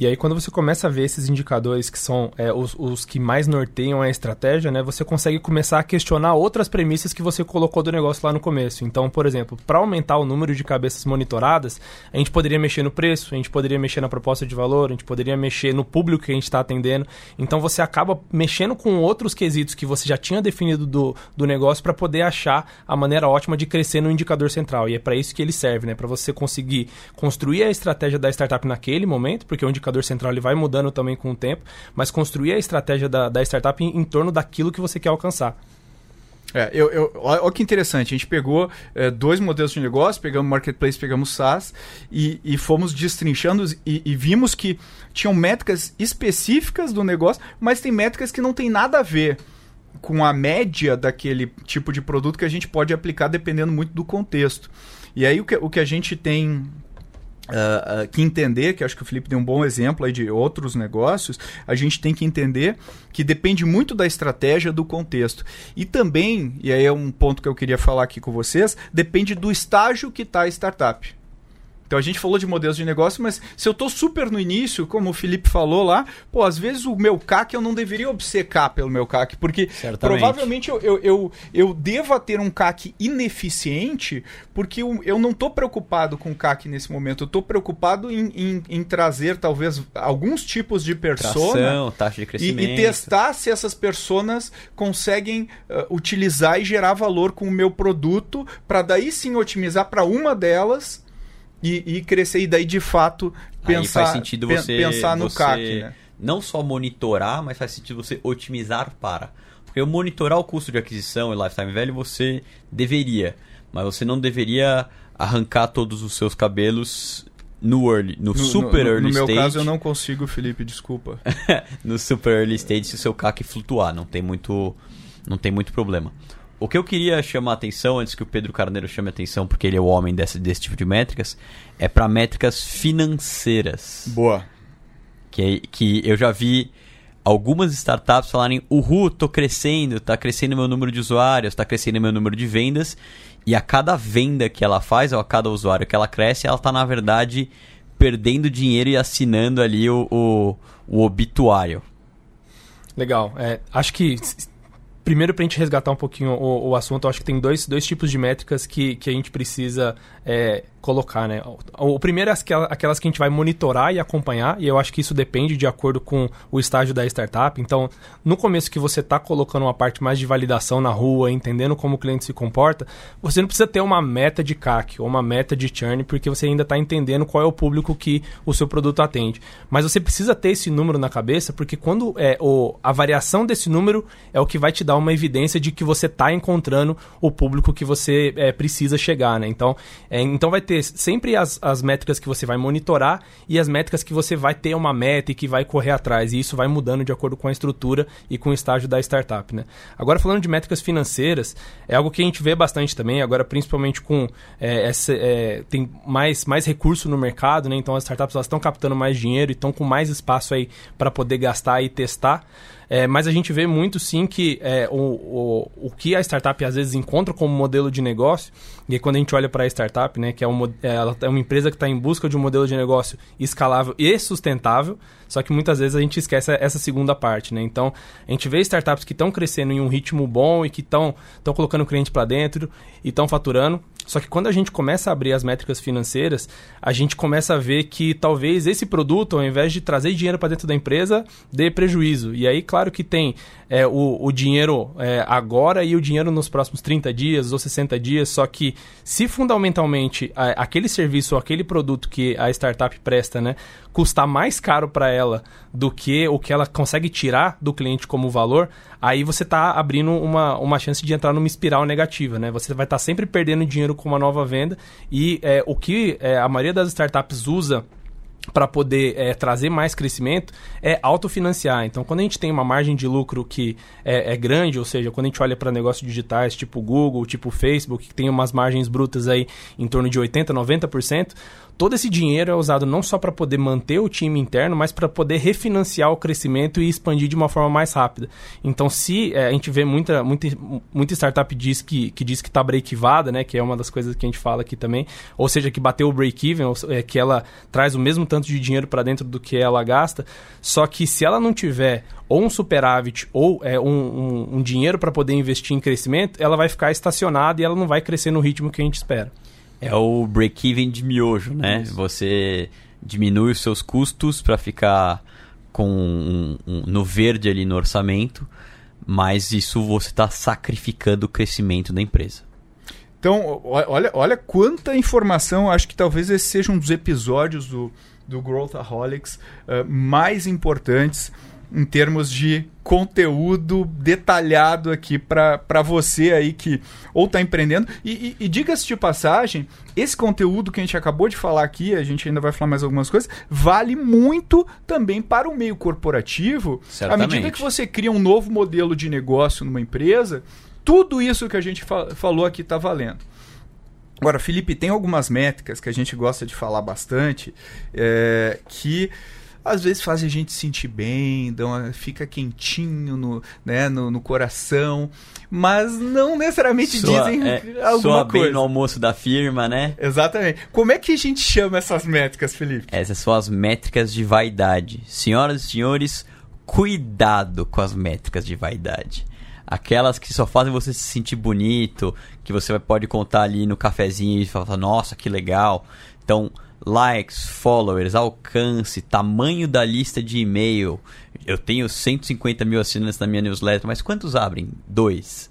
E aí, quando você começa a ver esses indicadores que são é, os, os, que mais norteiam a estratégia, né, você consegue começar a questionar outras premissas que você colocou do negócio lá no começo. Então, por exemplo, para aumentar o número de cabeças monitoradas, a gente poderia mexer no preço, a gente poderia mexer na proposta de valor, a gente poderia mexer no público que a gente está atendendo. Então, você acaba mexendo com outros quesitos que você já tinha definido do, do negócio para poder achar a maneira ótima de crescer no indicador central. E é para isso que ele serve, né, para você conseguir construir a estratégia da startup naquele momento, porque o indicador indicador central ele vai mudando também com o tempo, mas construir a estratégia da, da startup em, em torno daquilo que você quer alcançar. É, eu, eu, olha que interessante, a gente pegou é, dois modelos de negócio, pegamos Marketplace, pegamos SaaS e, e fomos destrinchando e, e, vimos que tinham métricas específicas do negócio, mas tem métricas que não tem nada a ver com a média daquele tipo de produto que a gente pode aplicar dependendo muito do contexto. E aí o que, o que a gente tem Uh, que entender, que acho que o Felipe deu um bom exemplo aí de outros negócios, a gente tem que entender que depende muito da estratégia, do contexto. E também, e aí é um ponto que eu queria falar aqui com vocês, depende do estágio que está a startup. Então a gente falou de modelos de negócio, mas se eu estou super no início, como o Felipe falou lá, pô, às vezes o meu CAC eu não deveria obcecar pelo meu CAC, porque Certamente. provavelmente eu, eu, eu, eu deva ter um CAC ineficiente, porque eu, eu não estou preocupado com o CAC nesse momento, eu estou preocupado em, em, em, trazer talvez alguns tipos de persona Tração, taxa de crescimento. E, e testar se essas personas conseguem uh, utilizar e gerar valor com o meu produto, para daí sim otimizar para uma delas e, e crescer e daí de fato pensar, Aí faz sentido você, pensar no você CAC, né? não só monitorar, mas faz sentido você otimizar para. Porque eu monitorar o custo de aquisição e lifetime value você deveria, mas você não deveria arrancar todos os seus cabelos no early, no, no super no, early no stage. No meu caso eu não consigo, Felipe, desculpa. no super early stage se o seu CAC flutuar, não tem muito não tem muito problema. O que eu queria chamar a atenção, antes que o Pedro Carneiro chame a atenção, porque ele é o homem desse, desse tipo de métricas, é para métricas financeiras. Boa. Que, que eu já vi algumas startups falarem: Uhul, tô crescendo, tá crescendo meu número de usuários, tá crescendo meu número de vendas. E a cada venda que ela faz, ou a cada usuário que ela cresce, ela tá, na verdade, perdendo dinheiro e assinando ali o, o, o obituário. Legal. É, acho que primeiro, para a gente resgatar um pouquinho o, o, assunto, acho que tem dois, dois tipos de métricas que, que a gente precisa é, colocar, né? O, primeiro é aquelas que a gente vai monitorar e acompanhar, e eu acho que isso depende de acordo com o estágio da startup. Então, no começo que você está colocando uma parte mais de validação na rua, entendendo como o cliente se comporta, você não precisa ter uma meta de CAC ou uma meta de churn, porque você ainda está entendendo qual é o público que o seu produto atende. Mas você precisa ter esse número na cabeça, porque quando é o, a variação desse número é o que vai te dar uma evidência de que você está encontrando o público que você é, precisa chegar, né? Então, é, então vai ter sempre as, as métricas que você vai monitorar e as métricas que você vai ter uma meta e que vai correr atrás. E isso vai mudando de acordo com a estrutura e com o estágio da startup, né? Agora, falando de métricas financeiras, é algo que a gente vê bastante também, agora principalmente com é, essa, é, tem mais, mais recurso no mercado, né? Então as startups estão captando mais dinheiro e estão com mais espaço aí para poder gastar e testar. É, mas a gente vê muito sim que é, o, o, o que a startup às vezes encontra como modelo de negócio, e aí quando a gente olha para a startup, né, que é, um, ela é uma empresa que está em busca de um modelo de negócio escalável e sustentável, só que muitas vezes a gente esquece essa segunda parte, né? Então, a gente vê startups que estão crescendo em um ritmo bom e que estão colocando cliente para dentro e estão faturando. Só que quando a gente começa a abrir as métricas financeiras, a gente começa a ver que talvez esse produto, ao invés de trazer dinheiro para dentro da empresa, dê prejuízo. E aí, claro que tem é, o, o, dinheiro é, agora e o dinheiro nos próximos 30 dias ou 60 dias, só que se fundamentalmente a, aquele serviço ou aquele produto que a startup presta, né, custar mais caro para ela do que o que ela consegue tirar do cliente como valor, aí você está abrindo uma, uma chance de entrar numa espiral negativa, né? Você vai estar tá sempre perdendo dinheiro com uma nova venda e é, o que é, a maioria das startups usa para poder é, trazer mais crescimento é autofinanciar. Então, quando a gente tem uma margem de lucro que é, é grande, ou seja, quando a gente olha para negócios digitais tipo Google, tipo Facebook, que tem umas margens brutas aí em torno de 80%, 90%, todo esse dinheiro é usado não só para poder manter o time interno, mas para poder refinanciar o crescimento e expandir de uma forma mais rápida. Então, se é, a gente vê muita, muita, muita startup diz que, que diz que está break-evada, né, que é uma das coisas que a gente fala aqui também, ou seja, que bateu o break-even, é, que ela traz o mesmo tanto de dinheiro para dentro do que ela gasta, só que se ela não tiver ou um superávit ou é, um, um, um dinheiro para poder investir em crescimento, ela vai ficar estacionada e ela não vai crescer no ritmo que a gente espera. É o break-even de miojo, né? Isso. Você diminui os seus custos para ficar com um, um, no verde ali no orçamento, mas isso você está sacrificando o crescimento da empresa. Então, olha, olha quanta informação. Acho que talvez esse seja um dos episódios do, do Growthaholics uh, mais importantes em termos de conteúdo detalhado aqui para você aí que ou está empreendendo. E, e, e diga-se de passagem, esse conteúdo que a gente acabou de falar aqui, a gente ainda vai falar mais algumas coisas, vale muito também para o meio corporativo. Certamente. À medida que você cria um novo modelo de negócio numa empresa, tudo isso que a gente fa falou aqui está valendo. Agora, Felipe, tem algumas métricas que a gente gosta de falar bastante é, que às vezes fazem a gente sentir bem, dão, fica quentinho no, né, no, no coração, mas não necessariamente Soa- dizem é, alguma soa bem coisa. no almoço da firma, né? Exatamente. Como é que a gente chama essas métricas, Felipe? Essas são as métricas de vaidade. Senhoras e senhores, cuidado com as métricas de vaidade. Aquelas que só fazem você se sentir bonito, que você pode contar ali no cafezinho e falar, nossa, que legal. Então, likes, followers, alcance, tamanho da lista de e-mail. Eu tenho 150 mil assinantes na minha newsletter, mas quantos abrem? Dois.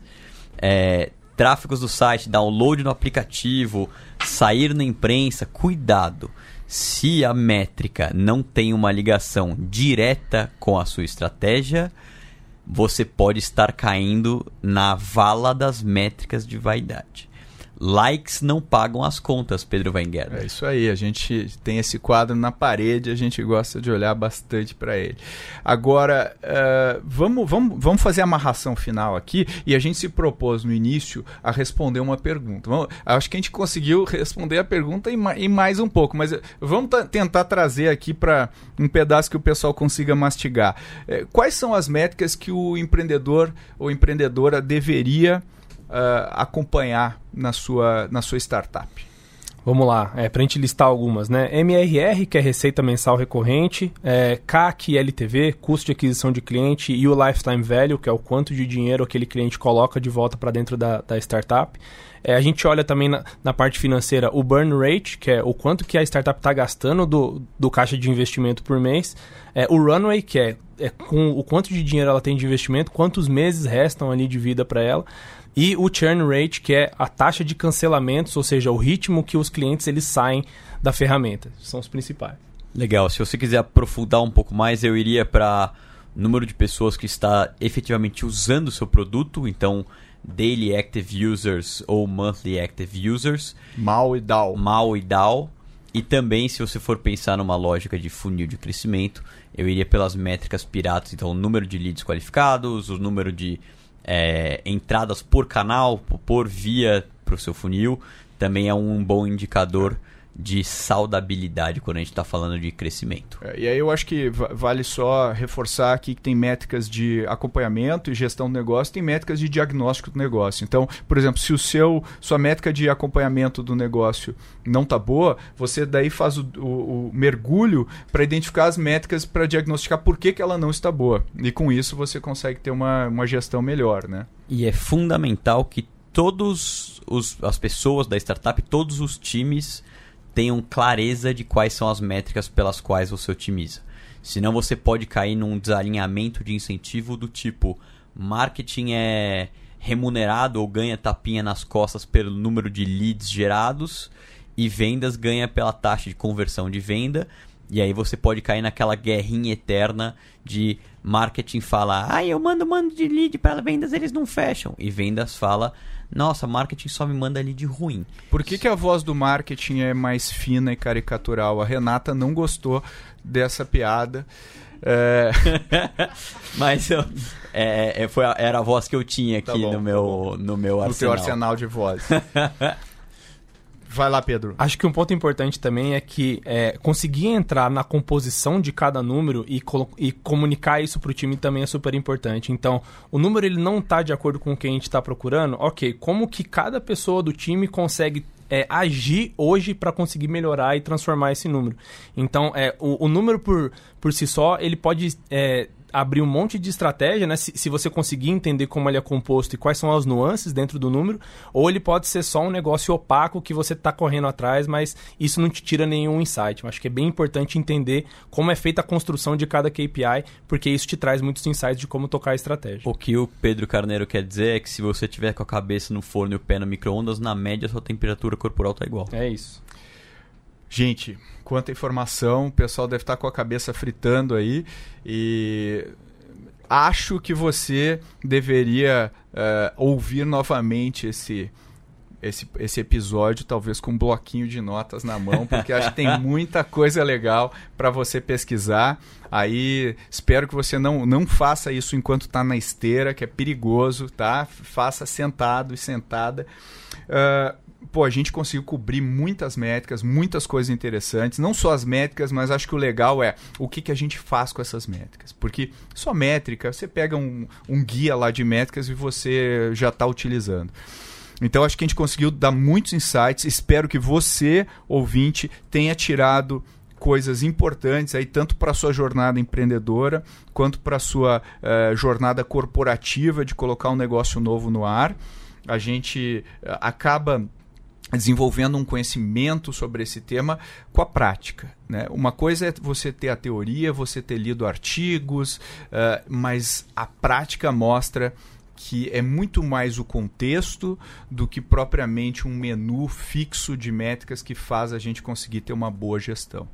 É, tráfegos do site, download no aplicativo, sair na imprensa, cuidado. Se a métrica não tem uma ligação direta com a sua estratégia, você pode estar caindo na vala das métricas de vaidade. Likes não pagam as contas, Pedro Wenger. É isso aí, a gente tem esse quadro na parede, a gente gosta de olhar bastante para ele. Agora, eh, vamos, vamos, vamos fazer a amarração final aqui e a gente se propôs no início a responder uma pergunta. Vamos- acho que a gente conseguiu responder a pergunta e, ma- e mais um pouco, mas eh, vamos ta- tentar trazer aqui para um pedaço que o pessoal consiga mastigar. Eh, quais são as métricas que o empreendedor ou empreendedora deveria acompanhar na sua, na sua startup? Vamos lá, é, pra gente listar algumas, né? MRR, que é receita mensal recorrente, é, CAC LTV, custo de aquisição de cliente, e o Lifetime Value, que é o quanto de dinheiro aquele cliente coloca de volta para dentro da, da startup. É, a gente olha também na, na parte financeira o burn rate, que é o quanto que a startup está gastando do, do caixa de investimento por mês. É, o runway, que é, é com o quanto de dinheiro ela tem de investimento, quantos meses restam ali de vida para ela. E o churn rate, que é a taxa de cancelamentos, ou seja, o ritmo que os clientes eles saem da ferramenta. São os principais. Legal. Se você quiser aprofundar um pouco mais, eu iria para número de pessoas que está efetivamente usando o seu produto, então daily active users ou monthly active users, Mal e Dow. MAU e DAO. E também, se você for pensar numa lógica de funil de crescimento, eu iria pelas métricas piratas, então o número de leads qualificados, o número de é, entradas por canal, por via para o seu funil, também é um bom indicador de saudabilidade quando a gente está falando de crescimento. É, E aí eu acho que va- vale só reforçar aqui que tem métricas de acompanhamento e gestão do negócio, tem métricas de diagnóstico do negócio. Então, por exemplo, se o seu sua métrica de acompanhamento do negócio não tá boa, você daí faz o, o- o mergulho para identificar as métricas para diagnosticar por que, que ela não está boa. E com isso você consegue ter uma, uma gestão melhor, né? E é fundamental que todos os, as pessoas da startup, todos os times tenham clareza de quais são as métricas pelas quais você otimiza. Senão você pode cair num desalinhamento de incentivo do tipo marketing é remunerado ou ganha tapinha nas costas pelo número de leads gerados e vendas ganha pela taxa de conversão de venda. E aí você pode cair naquela guerrinha eterna de marketing fala, ah, eu mando mando de lead para vendas, eles não fecham. E vendas fala, nossa, marketing só me manda lead ruim. Por que, que a voz do marketing é mais fina e caricatural? A Renata não gostou dessa piada. É, Mas eu, é, é, foi a- era a voz que eu tinha aqui Tá no, tá meu, no meu no teu arsenal. arsenal de vozes. Vai lá, Pedro. Acho que um ponto importante também é que é, conseguir entrar na composição de cada número e, e comunicar isso para o time também é super importante. Então, o número ele não está de acordo com o que a gente está procurando. Ok, como que cada pessoa do time consegue é, agir hoje para conseguir melhorar e transformar esse número? Então, é, o, o número por, por si só ele pode é, abrir um monte de estratégia, né? Se, se você conseguir entender como ele é composto e quais são as nuances dentro do número, ou ele pode ser só um negócio opaco que você está correndo atrás, mas isso não te tira nenhum insight. Eu acho que é bem importante entender como é feita a construção de cada KPI, porque isso te traz muitos insights de como tocar a estratégia. O que o Pedro Carneiro quer dizer é que se você tiver com a cabeça no forno e o pé no micro-ondas, na média sua temperatura corporal tá igual. É isso. Gente, quanta informação, o pessoal deve estar com a cabeça fritando aí e acho que você deveria eh, ouvir novamente esse esse, esse episódio, talvez com um bloquinho de notas na mão, porque acho que tem muita coisa legal para você pesquisar. Aí espero que você não, não faça isso enquanto está na esteira, que é perigoso, tá? Faça sentado e sentada. Uh, pô, a gente conseguiu cobrir muitas métricas, muitas coisas interessantes. Não só as métricas, mas acho que o legal é o que, que a gente faz com essas métricas. Porque só métrica, você pega um, um guia lá de métricas e você já está utilizando. Então acho que a gente conseguiu dar muitos insights. Espero que você, ouvinte, tenha tirado coisas importantes aí tanto para sua jornada empreendedora quanto para sua uh, jornada corporativa de colocar um negócio novo no ar. A gente uh, acaba desenvolvendo um conhecimento sobre esse tema com a prática. Né? Uma coisa é você ter a teoria, você ter lido artigos, uh, mas a prática mostra que é muito mais o contexto do que propriamente um menu fixo de métricas que faz a gente conseguir ter uma boa gestão.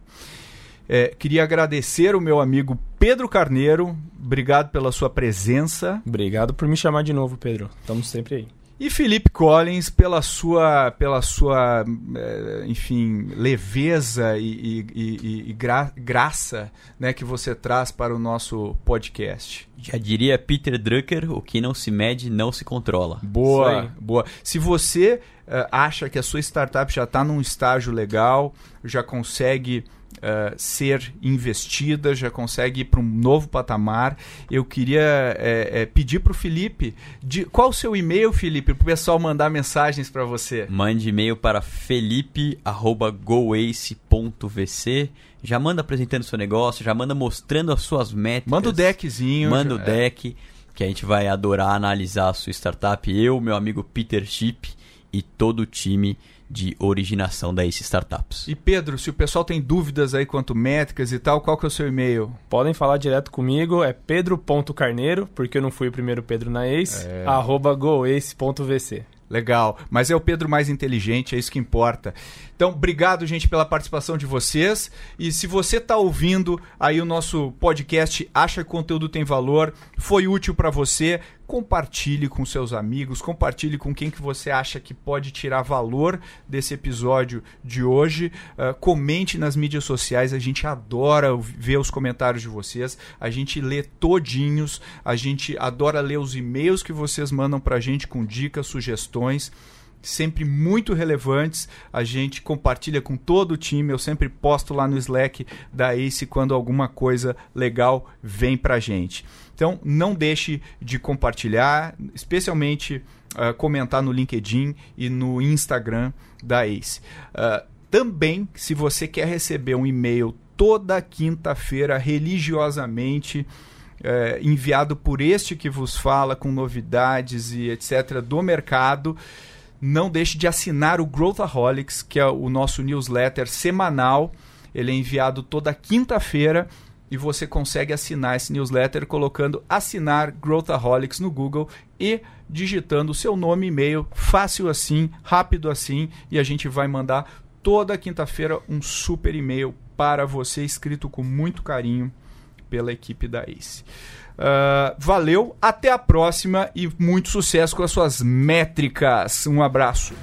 É, queria agradecer o meu amigo Pedro Carneiro. Obrigado pela sua presença. Obrigado por me chamar de novo, Pedro. Estamos sempre aí. E Felipe Collins, pela sua, pela sua eh, enfim, leveza e, e, e, e gra graça né, que você traz para o nosso podcast. Já diria Peter Drucker, o que não se mede não se controla. Boa, boa. Se você uh, acha que a sua startup já está num estágio legal, já consegue uh, ser investida, já consegue ir para um novo patamar. Eu queria é, é, pedir para o Felipe, de, qual o seu e-mail, Felipe, para o pessoal mandar mensagens para você? Mande e-mail para felipe.goace.vc já manda apresentando seu negócio, já manda mostrando as suas métricas. Manda o deckzinho. Manda o é. deck, que a gente vai adorar analisar a sua startup. Eu, meu amigo Peter Chip e todo o time de originação da Ace Startups. E Pedro, se o pessoal tem dúvidas aí quanto métricas e tal, qual que é o seu e-mail? Podem falar direto comigo, é pedro.carneiro, porque eu não fui o primeiro Pedro na Ace, é. arroba goace.vc. Legal, mas é o Pedro mais inteligente, é isso que importa. Então, obrigado, gente, pela participação de vocês. E se você está ouvindo aí o nosso podcast, acha que o conteúdo tem valor, foi útil para você, compartilhe com seus amigos, compartilhe com quem que você acha que pode tirar valor desse episódio de hoje. Uh, comente nas mídias sociais, a gente adora ver os comentários de vocês, a gente lê todinhos, a gente adora ler os e-mails que vocês mandam para a gente com dicas, sugestões sempre muito relevantes. A gente compartilha com todo o time. Eu sempre posto lá no Slack da Ace quando alguma coisa legal vem pra gente. Então, não deixe de compartilhar, especialmente uh, comentar no LinkedIn e no Instagram da Ace. Uh, também, se você quer receber um e-mail toda quinta-feira religiosamente uh, enviado por este que vos fala com novidades e etc do mercado, não deixe de assinar o Growthaholics, que é o nosso newsletter semanal. Ele é enviado toda quinta-feira e você consegue assinar esse newsletter colocando assinar Growthaholics no Google e digitando o seu nome e e-mail, fácil assim, rápido assim, e a gente vai mandar toda quinta-feira um super e-mail para você, escrito com muito carinho pela equipe da ACE. Uh, valeu, até a próxima e muito sucesso com as suas métricas. Um abraço.